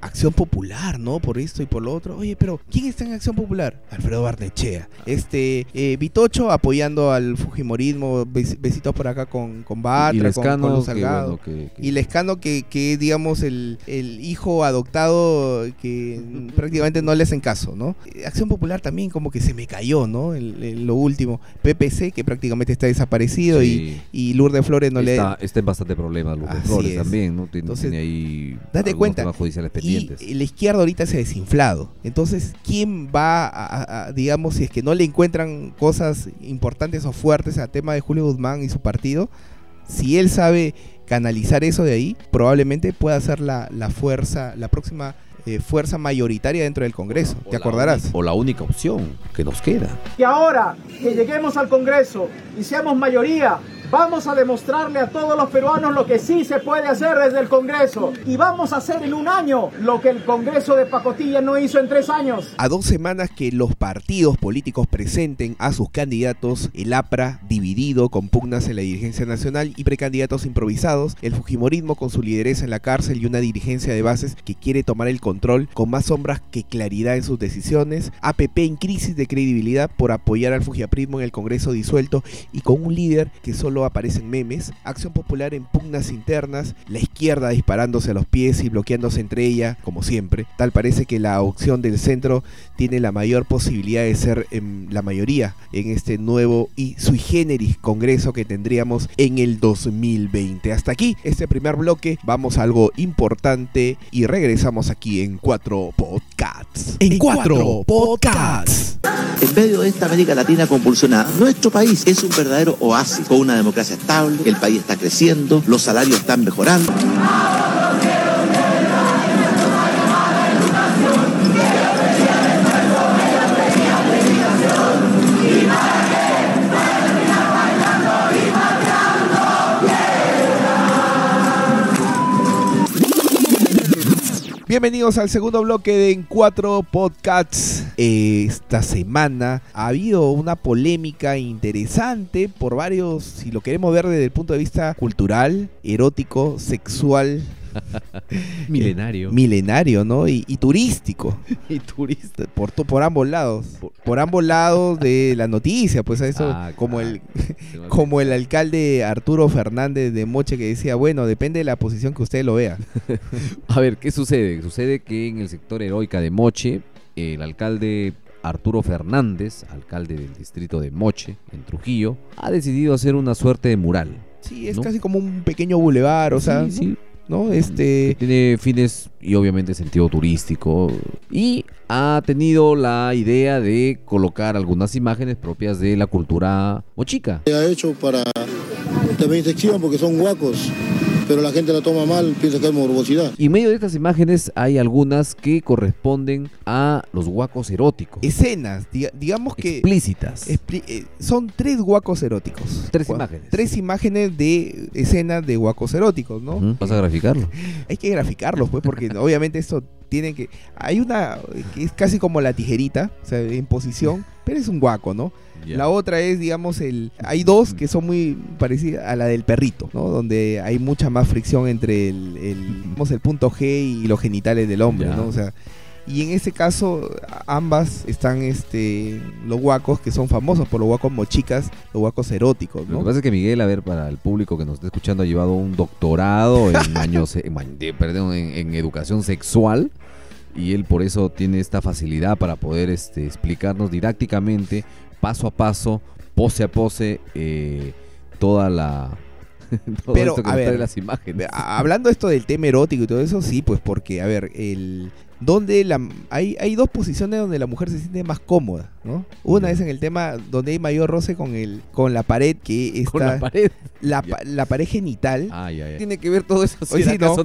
Acción Popular, ¿no? Por esto y por lo otro. Oye, pero ¿quién está en Acción Popular? Alfredo Barnechea. Este, eh, Vitocho apoyando al Fujimorismo, bes- besitos por acá con, con Batra, Y con, Lescano, con Luz que Salgado. bueno, que- Y Lescano que, que, digamos, el, el hijo adoptado que *laughs* prácticamente no le hacen caso, ¿no? Acción Popular también como que se me cayó, ¿no? lo último. PPC, que prácticamente está desaparecido y, y Lourdes Flores no está, le... Está en bastante problemas Lourdes Flores también, ¿no? Tiene, Entonces, ahí date cuenta, judiciales pendientes. Y la izquierda ahorita se ha desinflado. Entonces, ¿quién va a, digamos, si es que no le encuentran cosas importantes o fuertes al tema de Julio Guzmán y su partido, si él sabe canalizar eso de ahí, probablemente pueda ser la, la fuerza, la próxima eh, fuerza mayoritaria dentro del Congreso. ¿Te acordarás? O la única opción que nos queda. Que ahora que lleguemos al Congreso y seamos mayoría, Vamos a demostrarle a todos los peruanos lo que sí se puede hacer desde el Congreso. Y vamos a hacer en un año lo que el Congreso de Pacotilla no hizo en tres años. A dos semanas que los partidos políticos presenten a sus candidatos, el APRA dividido con pugnas en la dirigencia nacional y precandidatos improvisados, el Fujimorismo con su lideresa en la cárcel y una dirigencia de bases que quiere tomar el control con más sombras que claridad en sus decisiones, APP en crisis de credibilidad por apoyar al Fujiaprismo en el Congreso disuelto y con un líder que solo aparecen memes, Acción Popular en pugnas internas, la izquierda disparándose a los pies y bloqueándose entre ella, como siempre. Tal parece que la opción del centro tiene la mayor posibilidad de ser en la mayoría en este nuevo y sui generis congreso que tendríamos en el 2020. Hasta aquí este primer bloque, vamos a algo importante y regresamos aquí en cuatro podcasts. En, cuatro podcasts. En medio de esta América Latina convulsionada, nuestro país es un verdadero oasis con una democracia estable, el país está creciendo, los salarios están mejorando. Bienvenidos al segundo bloque de En Cuatro Podcasts. Esta semana ha habido una polémica interesante por varios, si lo queremos ver desde el punto de vista cultural, erótico, sexual, *laughs* milenario. milenario, ¿no? Y, turístico. *laughs* y turista. Por, por ambos lados. Por, ambos lados de la noticia, pues a eso, ah, como, el, *laughs* como el alcalde Arturo Fernández de Moche que decía, bueno, depende de la posición que usted lo vea. a ver, ¿qué sucede? Sucede que en el sector heroica de Moche, el alcalde Arturo Fernández, alcalde del distrito de Moche, en Trujillo, ha decidido hacer una suerte de mural. Sí, es casi como un pequeño bulevar, o sea, sí. ¿no? Este tiene fines y obviamente sentido turístico. Y ha tenido la idea de colocar algunas imágenes propias de la cultura mochica. Ha hecho para también sección porque son guacos pero la gente la toma mal, piensa que es morbosidad. Y en medio de estas imágenes hay algunas que corresponden a los guacos eróticos. Escenas, digamos que... Explícitas. Eh, son tres guacos eróticos. Tres imágenes. Tres imágenes de escenas de guacos eróticos, ¿no? ¿Vas a graficarlo? *laughs* hay que graficarlos, pues, porque *laughs* obviamente esto tiene que... Hay una que es casi como la tijerita, o sea, en posición, *laughs* pero es un guaco, ¿no? La otra es, digamos, el. Hay dos que son muy parecidas a la del perrito, ¿no? Donde hay mucha más fricción entre el, el, el punto G y los genitales del hombre, ¿no? O sea. Y en ese caso, ambas están este, los guacos que son famosos por los guacos mochicas, los guacos eróticos. ¿no? Lo que pasa es que Miguel, a ver, para el público que nos está escuchando, ha llevado un doctorado en *laughs* años, perdón, en, educación sexual y él por eso tiene esta facilidad para poder este, explicarnos didácticamente paso a paso, pose a pose, eh, toda la... *laughs* Pero, a ver, las imágenes. Hablando esto del tema erótico y todo eso, sí, pues porque, a ver, el, donde la, hay, hay dos posiciones donde la mujer se siente más cómoda, ¿no? Una es en el tema donde hay mayor roce con el con la pared que está ¿Con la pared. la, la pared genital. Tiene que ver todo eso si sí, no.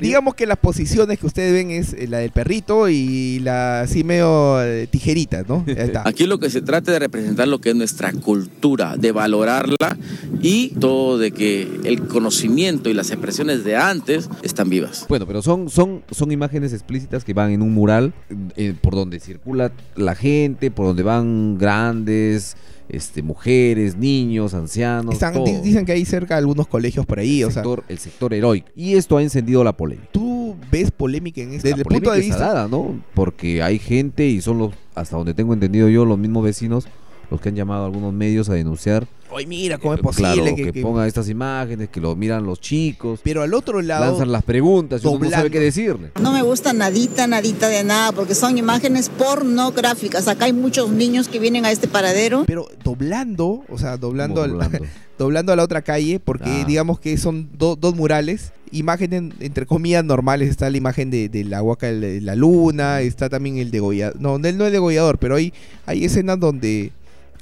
digamos que las posiciones que ustedes ven es eh, la del perrito y la así medio eh, tijeritas no aquí lo que se trata de representar lo que es nuestra cultura de valorarla y todo de que el conocimiento y las expresiones de antes están vivas. Bueno pero son son son imágenes explícitas que van en un mural eh, por donde circula la gente por donde van grandes este, mujeres, niños, ancianos. Dicen que hay cerca algunos colegios por ahí. El, o sector, el sector heroico. Y esto ha encendido la polémica. ¿Tú ves polémica en este Desde el punto de vista. ¿no? Porque hay gente y son los, hasta donde tengo entendido yo, los mismos vecinos los que han llamado a algunos medios a denunciar Oye, mira, ¿cómo es Eh, posible claro, que, que, que- ponga estas imágenes, que lo miran los chicos, Pero al otro lado, lanzan las preguntas y uno no sabe qué decirle. No me gusta nadita, nadita de nada, porque son imágenes pornográficas. Acá hay muchos niños que vienen a este paradero. pero doblando, o sea, doblando, al- doblando? *laughs* doblando a la otra calle, porque Ah. digamos que son do- dos murales, imagen entre comillas normales, está la imagen de, de la huaca de la luna, está también el degollador, no, él no es degollador, pero hay, hay escenas donde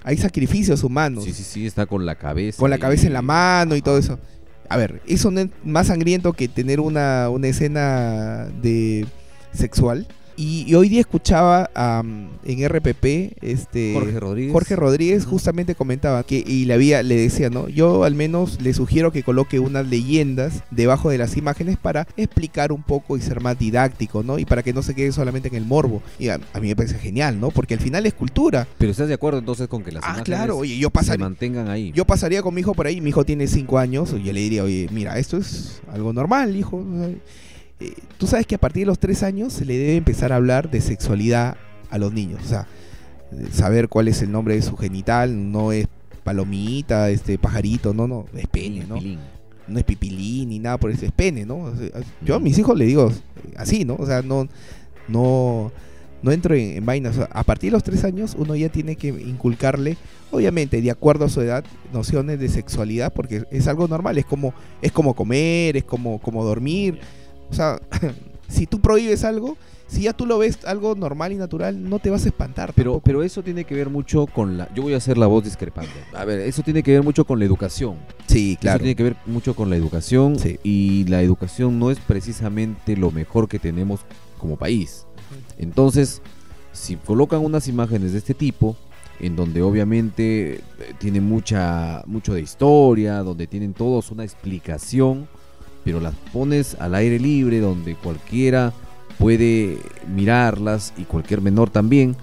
hay sacrificios humanos, Sí, sí, sí, está con la cabeza. con la cabeza en la mano y todo eso. A ver, eso no es más sangriento que tener una, una escena de sexual. Y, y hoy día escuchaba am, en RPP este Jorge Rodríguez. Jorge Rodríguez justamente comentaba que y le había le decía, ¿no? Yo al menos le sugiero que coloque unas leyendas debajo de las imágenes para explicar un poco y ser más didáctico, ¿no? Y para que no se quede solamente en el morbo. Y a, a mí me parece genial, ¿no? Porque al final es cultura. Pero ¿estás de acuerdo entonces con que las Ah, imágenes claro, oye, yo se pasaría, mantengan ahí? yo pasaría con mi hijo por ahí, mi hijo tiene 5 años, y yo le diría, oye, mira, esto es algo normal, hijo. Eh, Tú sabes que a partir de los 3 años se le debe empezar a hablar de sexualidad a los niños, o sea, eh, saber cuál es el nombre de su genital, no es palomita, este pajarito, no, no, es pene, ¿no? Pilín. No es pipilín ni nada por eso, es pene, ¿no? O sea, yo a mis hijos le digo eh, así, ¿no? O sea, no, no, no entro en, en vainas. O sea, a partir de los tres años uno ya tiene que inculcarle, obviamente, de acuerdo a su edad, nociones de sexualidad, porque es algo normal, es como, es como comer, es como, como dormir. O sea, *laughs* si tú prohíbes algo, si ya tú lo ves algo normal y natural, no te vas a espantar. Pero, tampoco. pero eso tiene que ver mucho con la... Yo voy a hacer la voz discrepante. A ver, eso tiene que ver mucho con la educación. sí, Eso claro. tiene que ver mucho con la educación Sí. y la educación no es precisamente lo mejor que tenemos como país. Entonces, si colocan unas imágenes de este tipo, en donde obviamente eh, tienen mucha, mucho de historia, donde tienen todos una explicación, pero las pones al aire libre, donde cualquiera puede mirarlas y cualquier menor también,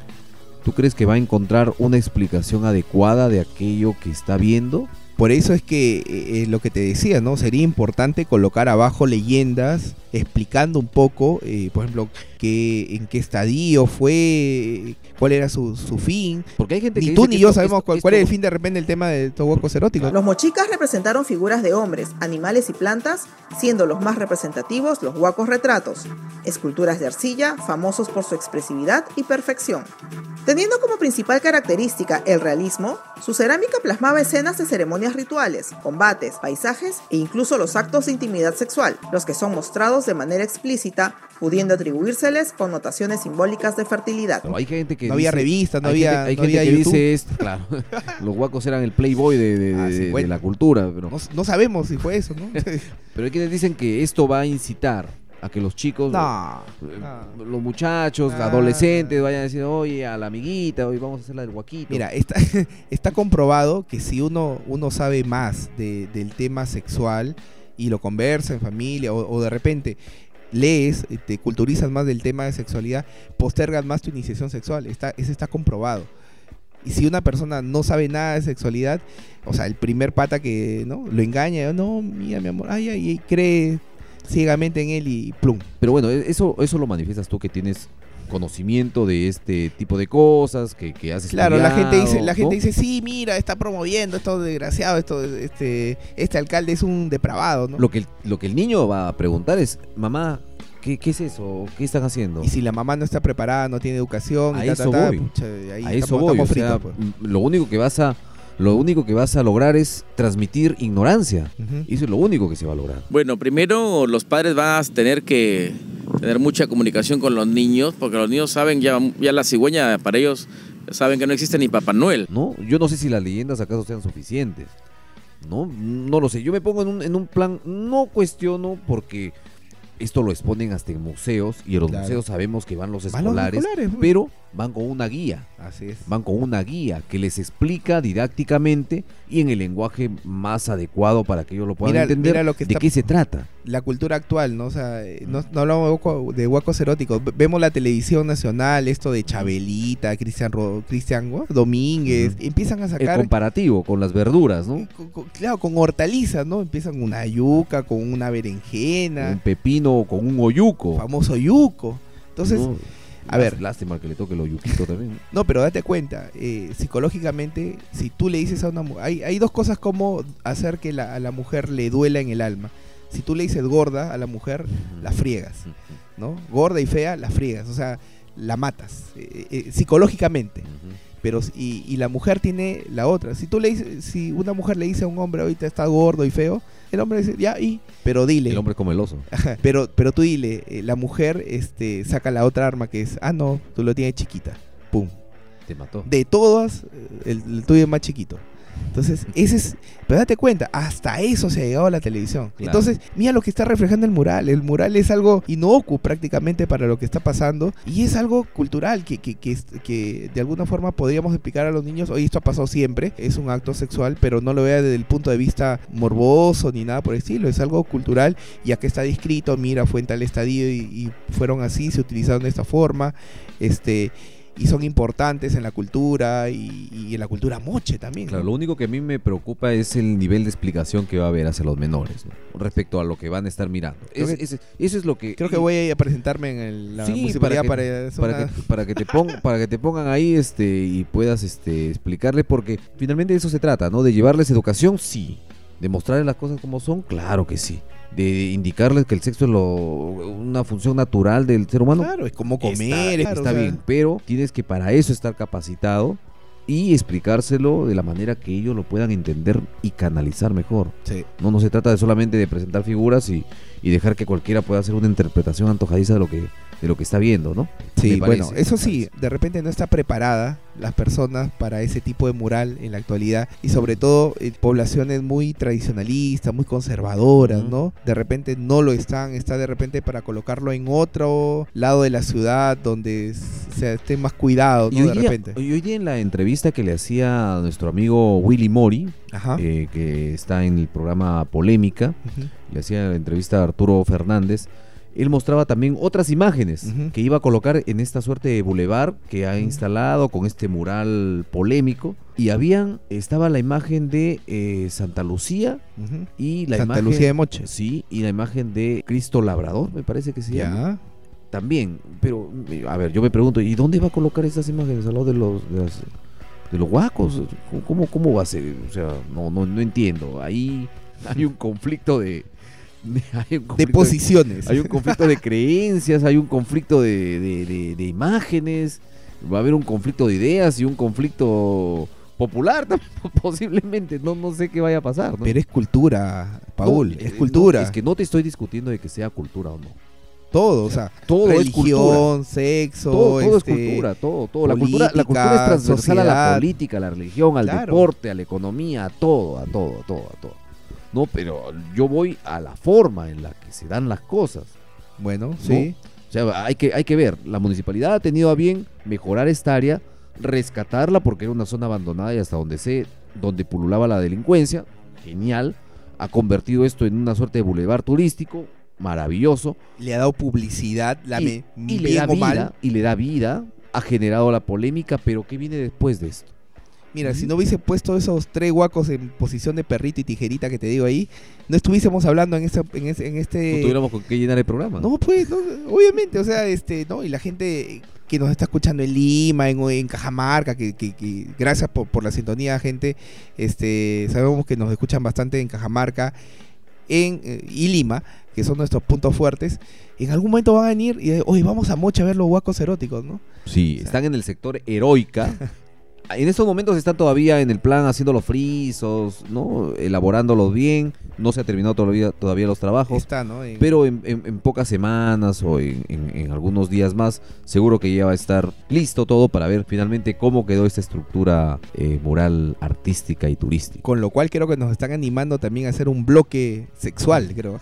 ¿tú crees que va a encontrar una explicación adecuada de aquello que está viendo? Por eso es que eh, eh, lo que te decía, ¿no? Sería importante colocar abajo leyendas explicando un poco, eh, por ejemplo, que, en qué estadio fue, cuál era su, su fin. Porque hay gente que Ni tú ni yo esto- sabemos esto- cuál, cuál es el fin de repente el tema de estos huecos eróticos. Los mochicas representaron figuras de hombres, animales y plantas, siendo los más representativos los huacos retratos, esculturas de arcilla, famosos por su expresividad y perfección. Teniendo como principal característica el realismo, su cerámica plasmaba escenas de ceremonias rituales, combates, paisajes e incluso los actos de intimidad sexual, los que son mostrados de manera explícita, pudiendo atribuírseles connotaciones simbólicas de fertilidad. Pero hay gente que No había revistas, no hay había- gente, hay no gente había que YouTube. dice esto, claro. *laughs* Los guacos eran el playboy de, de- Ah, de- sí, de bueno. la cultura, pero, No, no sabemos si fue eso, ¿no? *laughs* *laughs* pero hay quienes dicen que esto va a incitar a que los chicos, no. eh, no. los muchachos, Ah. adolescentes vayan a decir, oye, a la amiguita, hoy vamos a hacer la del guaquito. Mira, está, está comprobado que si uno, uno sabe más de- del tema sexual y lo conversa en familia o, de repente lees, eh, te culturizas más del tema de sexualidad, postergas más tu iniciación sexual. Está, eso está comprobado. Y si una persona no sabe nada de sexualidad, o sea, el primer pata que no lo engaña, no, mira mi amor, ay, ay, y cree ciegamente en él y plum. Pero bueno, e- eso, eso lo manifiestas tú que tienes conocimiento de este tipo de cosas, que, que has Claro, la gente dice, la gente ¿no? dice, sí, mira, está promoviendo esto desgraciado, esto, este, este alcalde es un depravado, ¿no? Lo que, el, lo que el niño va a preguntar es, mamá, ¿qué, qué es eso? ¿Qué están haciendo? Y si la mamá no está preparada, no tiene educación, a y ta, eso ta, voy. pucha, ahí a estamos- eso voy. estamos o sea, pues. lo único que vas a lo único que vas a lograr es transmitir ignorancia. Eso es lo único que se va a lograr. Bueno, primero los padres van a tener que tener mucha comunicación con los niños, porque los niños saben ya, ya la cigüeña, para ellos saben que no existe ni Papá Noel. ¿No? Yo no sé si las leyendas acaso sean suficientes. No, no lo sé. Yo me pongo en un, en un plan, no cuestiono porque esto lo exponen hasta en museos y en los Claro. museos sabemos que van los Van los escolares, escolares, pero van con una guía. Así es. Van con una guía que les explica didácticamente y en el lenguaje más adecuado para que ellos lo puedan Mira- entender mira lo que de está- qué se trata. La cultura actual, ¿no? O sea, eh, no, no hablamos de, huecos eróticos. Vemos la televisión nacional, esto de Chabelita, Cristian Ro- Cristian ¿no? Domínguez, empiezan a El sacar comparativo con las verduras, ¿no? con- con- claro, con hortalizas, ¿no? Empiezan una yuca, con una berenjena, Un pepino con un oyuco. famoso yuco. Entonces, ¿no? A ver. Lástima que le toque lo yuquito también. No, pero date cuenta, eh, psicológicamente, si tú le dices a una mujer, hay, hay dos cosas como hacer que la, a la mujer le duela en el alma. Si tú le dices gorda a la mujer, la friegas, ¿no? Gorda y fea, la friegas, o sea, la matas, eh, eh, psicológicamente. Pero, y, y la mujer tiene la otra. Si tú le dices, si una mujer le dice a un hombre ahorita está gordo y feo, el hombre dice, ya, y, pero dile. El hombre como el oso. Ajá, pero, pero tú dile, eh, la mujer este, saca la otra arma que es, ah, no, tú lo tienes chiquita. Pum. Te mató. De todas, eh, el, el tuyo es más chiquito. Entonces, ese es, pero date cuenta, hasta eso se ha llegado a la televisión. Claro. Entonces, mira lo que está reflejando el mural. El mural es algo inocuo prácticamente para lo que está pasando y es algo cultural que, que, que, que de alguna forma podríamos explicar a los niños, oye, esto ha pasado siempre, es un acto sexual, pero no lo vea desde el punto de vista morboso ni nada por el estilo, es algo cultural y acá está descrito, mira, fue en tal estadio y, y fueron así, se utilizaron de esta forma, este y son importantes en la cultura y, y en la cultura moche también. Claro, ¿no? lo único que a mí me preocupa es el nivel de explicación que va a haber hacia los menores, ¿no? respecto a lo que van a estar mirando. Es- que- eso es lo que... Creo que voy a ir a presentarme en el- la Sí, municipalidad para que, para, una- que, para que te pon- *laughs* para que te pongan ahí este y puedas este explicarle porque finalmente de eso se trata, ¿no? De llevarles educación, sí. De mostrarles las cosas como son, claro que sí. De indicarles que el sexo es lo, una función natural del ser humano. Claro, es como comer, está, claro, o sea. bien, pero tienes que para eso estar capacitado y explicárselo de la manera que ellos lo puedan entender y canalizar mejor. Sí. No, no se trata de solamente de presentar figuras y, y dejar que cualquiera pueda hacer una interpretación antojadiza de lo que, de lo que está viendo, ¿no? Sí, bueno, eso sí, de repente no está preparada las personas para ese tipo de mural en la actualidad y sobre todo eh, poblaciones muy tradicionalistas, muy conservadoras, ¿no? De repente no lo están, está de repente para colocarlo en otro lado de la ciudad donde se esté más cuidado, Y ¿no? hoy, De día, repente. y hoy día en la entrevista que le hacía a nuestro amigo Willy Mori, Ajá. eh, que está en el programa Polémica, le hacía la entrevista a Arturo Fernández, él mostraba también otras imágenes que iba a colocar en esta suerte de bulevar que ha instalado con este mural polémico. Y habían, estaba la imagen de eh, Santa Lucía Ujú. y la Santa imagen, Lucía de Moche. Sí, y la imagen de Cristo Labrador, me parece que se Ya. llama. También, pero eh, a ver, yo me pregunto, ¿y dónde va a colocar estas imágenes? ¿Al lado de los, de las- de los guacos? ¿Cómo, ¿Cómo va a ser? O sea, no, no, no entiendo. Ahí *laughs* hay un conflicto de... de- *laughs* hay un conflicto posiciones. hay un conflicto de creencias, hay un conflicto de, de- de- imágenes, va a haber un conflicto de ideas y un conflicto popular *laughs* posiblemente. No, no sé qué vaya a pasar. ¿no? Pero es cultura, Paul, No, es eh, cultura. no, es que no te estoy discutiendo de que sea cultura o no. todo, o sea, todo es religión, cultura. sexo, Todo, todo este, es cultura, todo, todo. La cultura, la cultura es transversal a la política, a la religión, al Claro. deporte, a la economía, a todo, a todo, a todo, a todo. No, pero yo voy a la forma en la que se dan las cosas. Bueno, ¿no? sí. O sea, hay que, hay que ver. La municipalidad ha tenido a bien mejorar esta área, rescatarla porque era una zona abandonada y hasta donde sé, donde pululaba la delincuencia. Genial. Ha convertido esto en una suerte de bulevar turístico. Maravilloso. Le ha dado publicidad, la y, me- y le da mal. vida, y le da vida. Ha generado la polémica, pero ¿qué viene después de esto? Mira, si no hubiese puesto esos tres guacos en posición de perrito y tijerita que te digo ahí, no estuviésemos hablando en este, en este, en No este- tuviéramos con qué llenar el programa. No, pues, no, obviamente, o sea, este, ¿no? Y la gente que nos está escuchando en Lima, en, en Cajamarca, que, que- que gracias por, por la sintonía, gente, este, sabemos que nos escuchan bastante en Cajamarca en, eh, y Lima, que son nuestros puntos fuertes, en algún momento van a venir y, hoy vamos a Mocha a ver los guacos eróticos, ¿no? Sí, están en el sector heroica. *laughs* En estos momentos están todavía en el plan haciendo los frisos, ¿no? Elaborándolos bien. No se ha terminado todavía, todavía los trabajos. Está, ¿no? En- Pero en, en- en pocas semanas o en, algunos días más, seguro que ya va a estar listo todo para ver finalmente cómo quedó esta estructura eh, mural artística y turística. Con lo cual creo que nos están animando también a hacer un bloque sexual, creo.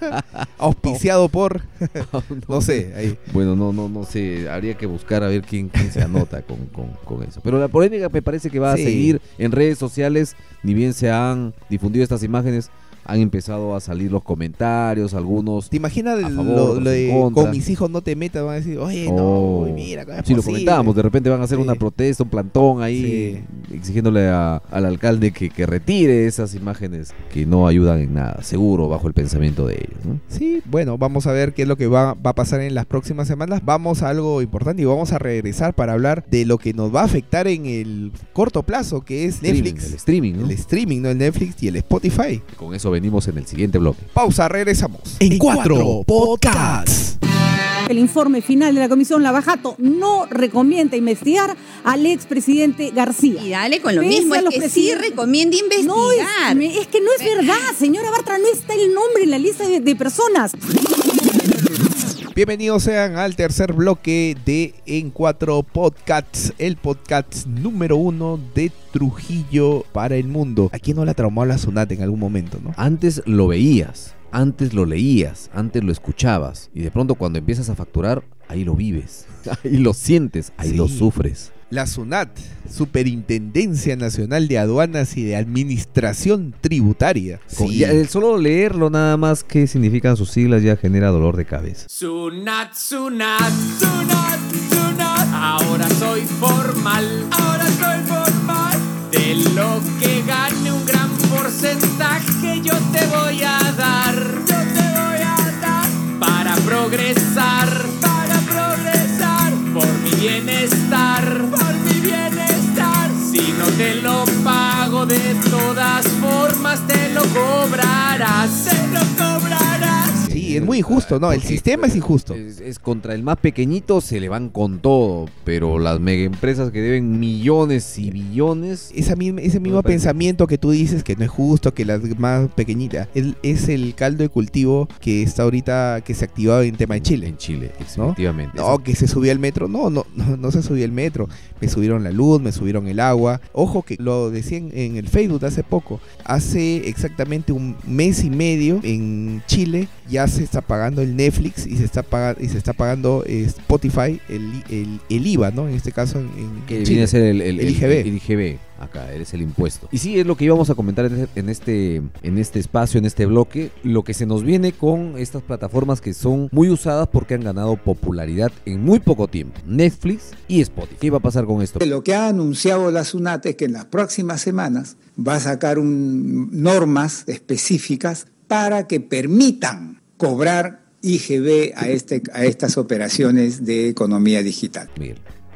*laughs* Auspiciado por, *laughs* no sé, ahí. Bueno, no, no, no sé, habría que buscar a ver quién, quién se anota con, con- con eso. Pero la polémica me parece que va a Sí. seguir en redes sociales, ni bien se han difundido estas imágenes, han empezado a salir los comentarios, algunos. ¿Te imaginas a lo, favor, lo de con mis hijos no te metas? Van a decir, oye, Oh. no, mira, ¿cómo es Sí, lo posible? comentábamos, de repente van a hacer una protesta, un plantón ahí, exigiéndole a- al alcalde que, que retire esas imágenes que no ayudan en nada, seguro, bajo el pensamiento de ellos. ¿no? Sí, bueno, vamos a ver qué es lo que va, va a pasar en las próximas semanas. Vamos a algo importante y vamos a regresar para hablar de lo que nos va a afectar en el corto plazo, que es Streaming, Netflix. el streaming, ¿no? El streaming, ¿no? El Netflix y el Spotify. Con eso venimos en el siguiente bloque. Pausa, regresamos. En cuatro podcasts. El informe final de la comisión Lavajato no recomienda investigar al expresidente García. Y dale con lo Pese mismo, a es los que sí recomienda investigar. No, es, que no es verdad, señora Bartra, no está el nombre en la lista de, de personas. Bienvenidos sean al tercer bloque de En Cuatro Podcasts, el podcast número uno de Trujillo para el mundo. ¿A quién no la traumó la Sunat en algún momento, no? Antes lo veías, antes lo leías, antes lo escuchabas. Y de pronto cuando empiezas a facturar, ahí lo vives, *laughs* ahí lo sientes, ahí Sí. lo sufres. La SUNAT, Superintendencia Nacional de Aduanas y de Administración Tributaria. Sí. ya el solo leerlo nada más que significan sus siglas ya genera dolor de cabeza. Sunat, Sunat, Sunat, Sunat. Ahora soy formal, ahora soy formal. De lo que gane un gran porcentaje yo te voy a dar, cobrarás. Sí, es muy injusto, ¿no? El sistema es injusto. Es, es contra el más pequeñito se le van con todo, pero las mega empresas que deben millones y billones. Esa misma- ese mismo pensamiento que tú dices que no es justo, que las más pequeñitas, el- es el caldo de cultivo que está ahorita, que se ha activado en tema de Chile. En Chile, ¿no? efectivamente. No, que se subió el metro. No, no, no, no se subió el metro. Me subieron la luz, me subieron el agua. Ojo que lo decían en el Facebook hace poco. Hace exactamente un mes y medio en Chile ya se está pagando el Netflix y se está pagando y se está pagando eh, Spotify, el, el, el IVA, ¿no? En este caso en, en que Chile. viene a ser el, el- El IGB. el IGB. Acá, es el impuesto. Y sí, es lo que íbamos a comentar en en este, en este espacio, en este bloque. Lo que se nos viene con estas plataformas que son muy usadas porque han ganado popularidad en muy poco tiempo. Netflix y Spotify. ¿Qué va a pasar con esto? Lo que ha anunciado la SUNAT es que en las próximas semanas va a sacar un- normas específicas para que permitan cobrar IGB a, este, a estas operaciones de economía digital.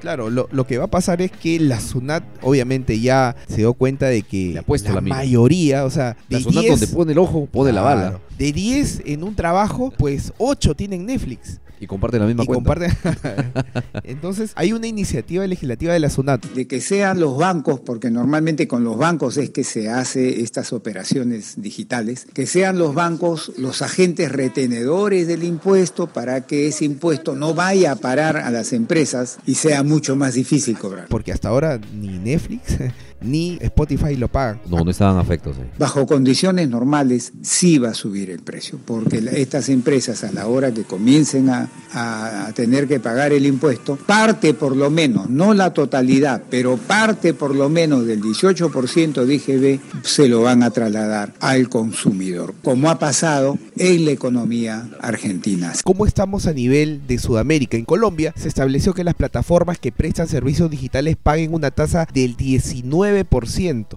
Claro, lo, lo que va a pasar es que la SUNAT obviamente ya se dio cuenta de que la, mayoría, o sea, La SUNAT 10 donde pone el ojo, pone la bala. De 10 en un trabajo, pues 8 tienen Netflix. Y comparten la misma Y cuenta. comparten- *laughs* Entonces, hay una iniciativa legislativa de la SUNAT. De que sean los bancos, porque normalmente con los bancos es que se hace estas operaciones digitales, que sean los bancos los agentes retenedores del impuesto para que ese impuesto no vaya a parar a las empresas y sea mucho más difícil cobrar. Porque hasta ahora ni Netflix ni Spotify lo pagan. No, no estaban afectos. eh. Bajo condiciones normales sí va a subir el precio, porque estas empresas a la hora que comiencen a tener que pagar el impuesto, parte por lo menos, no la totalidad, pero parte por lo menos del 18% de IGB se lo van a trasladar al consumidor, como ha pasado en la economía argentina. ¿Cómo estamos a nivel de Sudamérica? En Colombia se estableció que las plataformas que prestan servicios digitales paguen una tasa del 19%.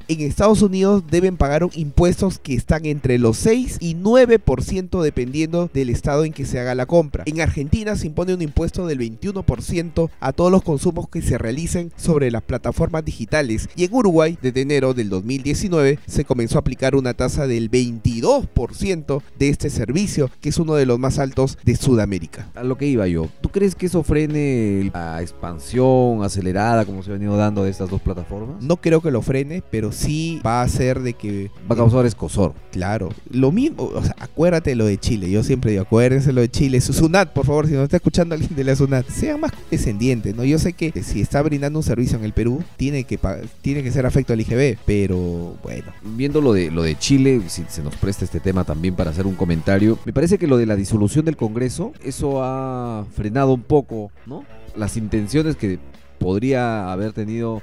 En Estados Unidos deben pagar impuestos que están entre los 6 y 9% dependiendo del estado en que se haga la compra. En Argentina se impone un impuesto del 21% a todos los consumos que se realicen sobre las plataformas digitales. Y en Uruguay, desde enero del 2019, se comenzó a aplicar una tasa del 22% de este servicio, que es uno de los más altos de Sudamérica. A lo que iba yo. ¿Tú crees que eso frene la expansión acelerada como se ha venido dando de estas dos plataformas? No creo que lo frene, pero sí va a hacer de que... Va a causar escosor. Claro. Lo mismo, o sea, acuérdate lo de Chile. Yo siempre digo, acuérdense lo de Chile. Su Sunat, por favor, si no está escuchando alguien de la Sunat, sean más descendientes, ¿no? Yo sé que si está brindando un servicio en el Perú, tiene que, tiene que ser afecto al IGB, pero bueno. Viendo lo de, lo de Chile, si se nos presta este tema también para hacer un comentario, me parece que lo de la disolución del Congreso, eso ha frenado un poco, ¿no? Las intenciones que podría haber tenido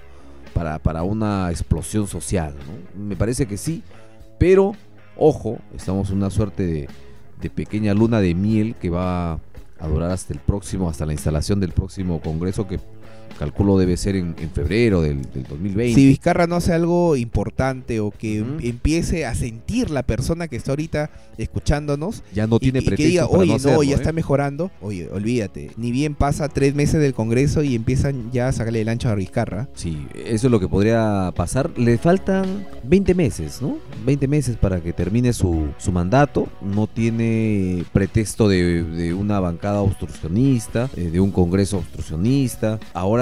para, para una explosión social, ¿no? Me parece que sí, pero Ojo, estamos en una suerte de, de pequeña luna de miel que va a durar hasta el próximo, hasta la instalación del próximo Congreso que calculo debe ser en, en febrero del, del 2020. Si Vizcarra no hace algo importante o que em- empiece a sentir la persona que está ahorita escuchándonos, Ya no y- tiene y, que pretexto diga, para oye, no no, hacerlo, ya ¿eh?". está mejorando, oye, olvídate, ni bien pasa tres meses del Congreso y empiezan ya a sacarle el ancho a Vizcarra. Sí, eso es lo que podría pasar. Le faltan 20 meses, ¿no? 20 meses para que termine su, su mandato. No tiene pretexto de, de una bancada obstruccionista, eh, de un congreso obstruccionista. Ahora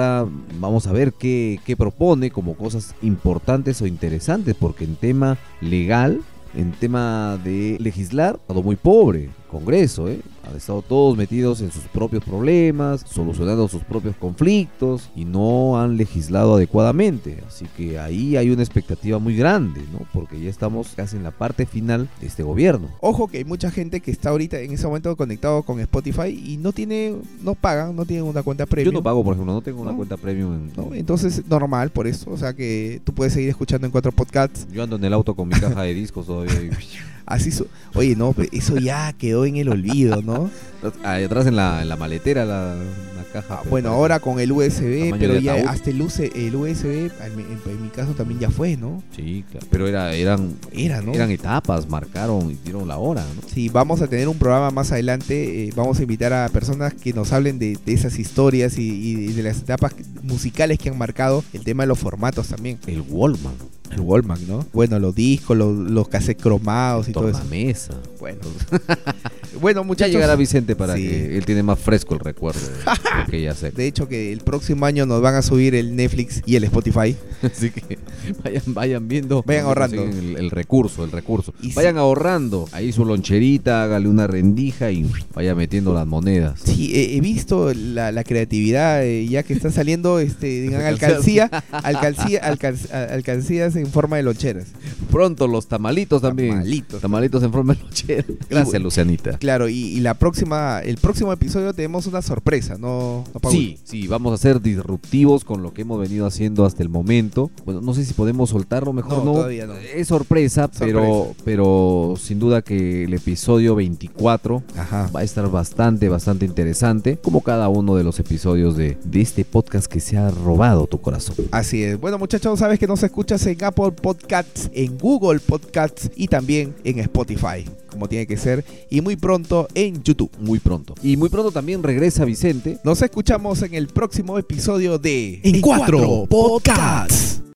vamos a ver qué, qué propone como cosas importantes o interesantes, porque en tema legal, en tema de legislar, ha estado muy pobre. Congreso, ¿eh? Han estado todos metidos en sus propios problemas, solucionando sus propios conflictos y no han legislado adecuadamente. Así que ahí hay una expectativa muy grande, ¿no? Porque ya estamos casi en la parte final de este gobierno. Ojo que hay mucha gente que está ahorita en ese momento conectado con Spotify y no tiene, no pagan, no tienen una cuenta premium. Yo no pago, por ejemplo, no tengo una No. cuenta premium. en- ¿no? Entonces, normal por eso. O sea que tú puedes seguir escuchando en cuatro podcasts. Yo ando en el auto con mi caja de discos todavía. *laughs* Así su- Oye, no, eso ya quedó en el olvido, ¿no? Ahí atrás en la, en la maletera la, la caja. pero Bueno, parece- ahora con el USB, pero ya ataúd. hasta el, UC el USB, en mi, en- en mi caso también ya fue, ¿no? Sí, claro. Pero era, eran, Era, ¿no? eran etapas, marcaron y dieron la hora, ¿no? Sí, vamos a tener un programa más adelante. eh, vamos a invitar a personas que nos hablen de, de esas historias y, y de las etapas musicales que han marcado el tema de los formatos también. El Wallman. El Wallman, ¿no? Bueno, los discos, los, los cassettes cromados y todo eso. mesa. Bueno. *laughs* bueno, Ya muchachos. llegará Vicente para Sí. que él tiene más fresco el recuerdo de que ya sé. *laughs* De hecho, que el próximo año nos van a subir el Netflix y el Spotify. *laughs* Así que vayan, vayan viendo. Vayan ahorrando. El, el recurso, el recurso. Y vayan ahorrando. Ahí su loncherita, hágale una rendija y vaya metiendo las monedas. Sí, he, he visto la, la creatividad, eh, ya que está saliendo, este, digan, alcancía, alcancía, alcanc- a- alcancías en forma de loncheras. Pronto los tamalitos también. Tamalitos. Tamalitos en forma de lonchera. *laughs* Gracias, Lucianita. Claro, y, y la próxima, el próximo episodio tenemos una sorpresa, ¿no? no Paul? Sí, sí, vamos a ser disruptivos con lo que hemos venido haciendo hasta el momento. Bueno, no sé si podemos soltarlo, mejor No, no. todavía no. Es sorpresa, Pero, pero sin duda que el episodio 24 va a estar bastante, bastante interesante, como cada uno de los episodios de, de este podcast que se ha robado tu corazón. Así es. Bueno, muchachos, sabes que nos escuchas en Apple Podcasts, en Google Podcasts y también en Spotify, como tiene que ser, y muy pronto en YouTube. Muy pronto. Y muy pronto también regresa Vicente. Nos escuchamos en el próximo episodio de En cuatro podcasts.